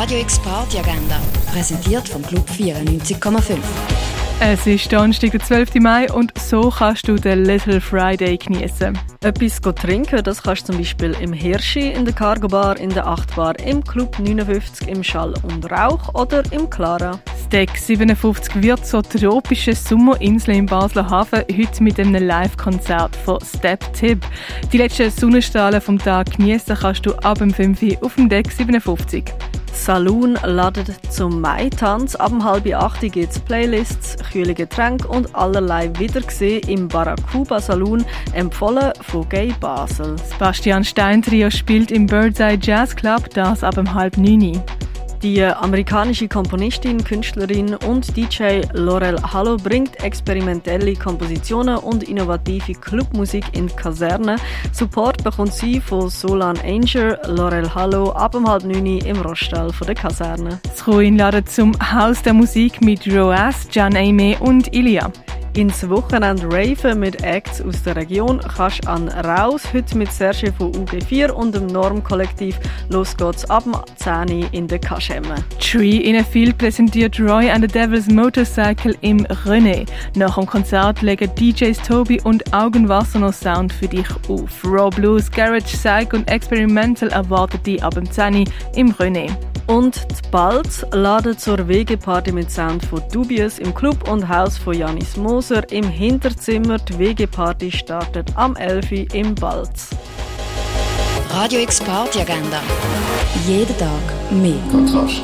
Radio X Party Agenda, präsentiert vom Club 94,5. Es ist Donnerstag, der 12. Mai und so kannst du den Little Friday genießen. Etwas trinken, das kannst du zum Beispiel im Hirschi, in der Cargo Bar, in der 8 Bar, im Club 59, im Schall und Rauch oder im Clara. Deck 57 wird zur tropischen Sommerinsel im Basler Hafen heute mit einem Live-Konzert von Step Tip. Die letzten Sonnenstrahlen vom Tag genießen kannst du ab dem 5 Uhr auf dem Deck 57. Saloon ladet zum Mai-Tanz. Ab halb acht gibt es Playlists, kühle Getränke und allerlei Wiedergesehen im Barracuba Saloon, empfohlen von Gay Basel. Sebastian Stein Trio spielt im Birdseye Jazz Club, das ab halb neun. Die amerikanische Komponistin, Künstlerin und DJ Laurel Hallo bringt experimentelle Kompositionen und innovative Clubmusik in Kaserne. Support bekommt sie von Solan Angel, Laurel Hallo ab um halb neun im Roststall der Kaserne. Das Ruin ladet zum Haus der Musik mit Roas, Jan Aime und Ilia. Ins Wochenende Raven mit Acts aus der Region kannst an Raus, heute mit Serge von UG4 und dem Norm-Kollektiv. Los geht's ab 10 in der Kaschemme. Tree in a Field präsentiert Roy and the Devil's Motorcycle im René. Nach dem Konzert legen DJs Toby und Augenwasser noch Sound für dich auf. Raw Blues, Garage, Psych und Experimental erwartet dich ab 10 im René. Und die Balz laden zur Wegeparty mit Sound von Dubious im Club und Haus von Janis Moser im Hinterzimmer. Die Wegeparty startet am 11. Uhr im Balz. Radio X Party Agenda. Jeden Tag mehr. Kontrast.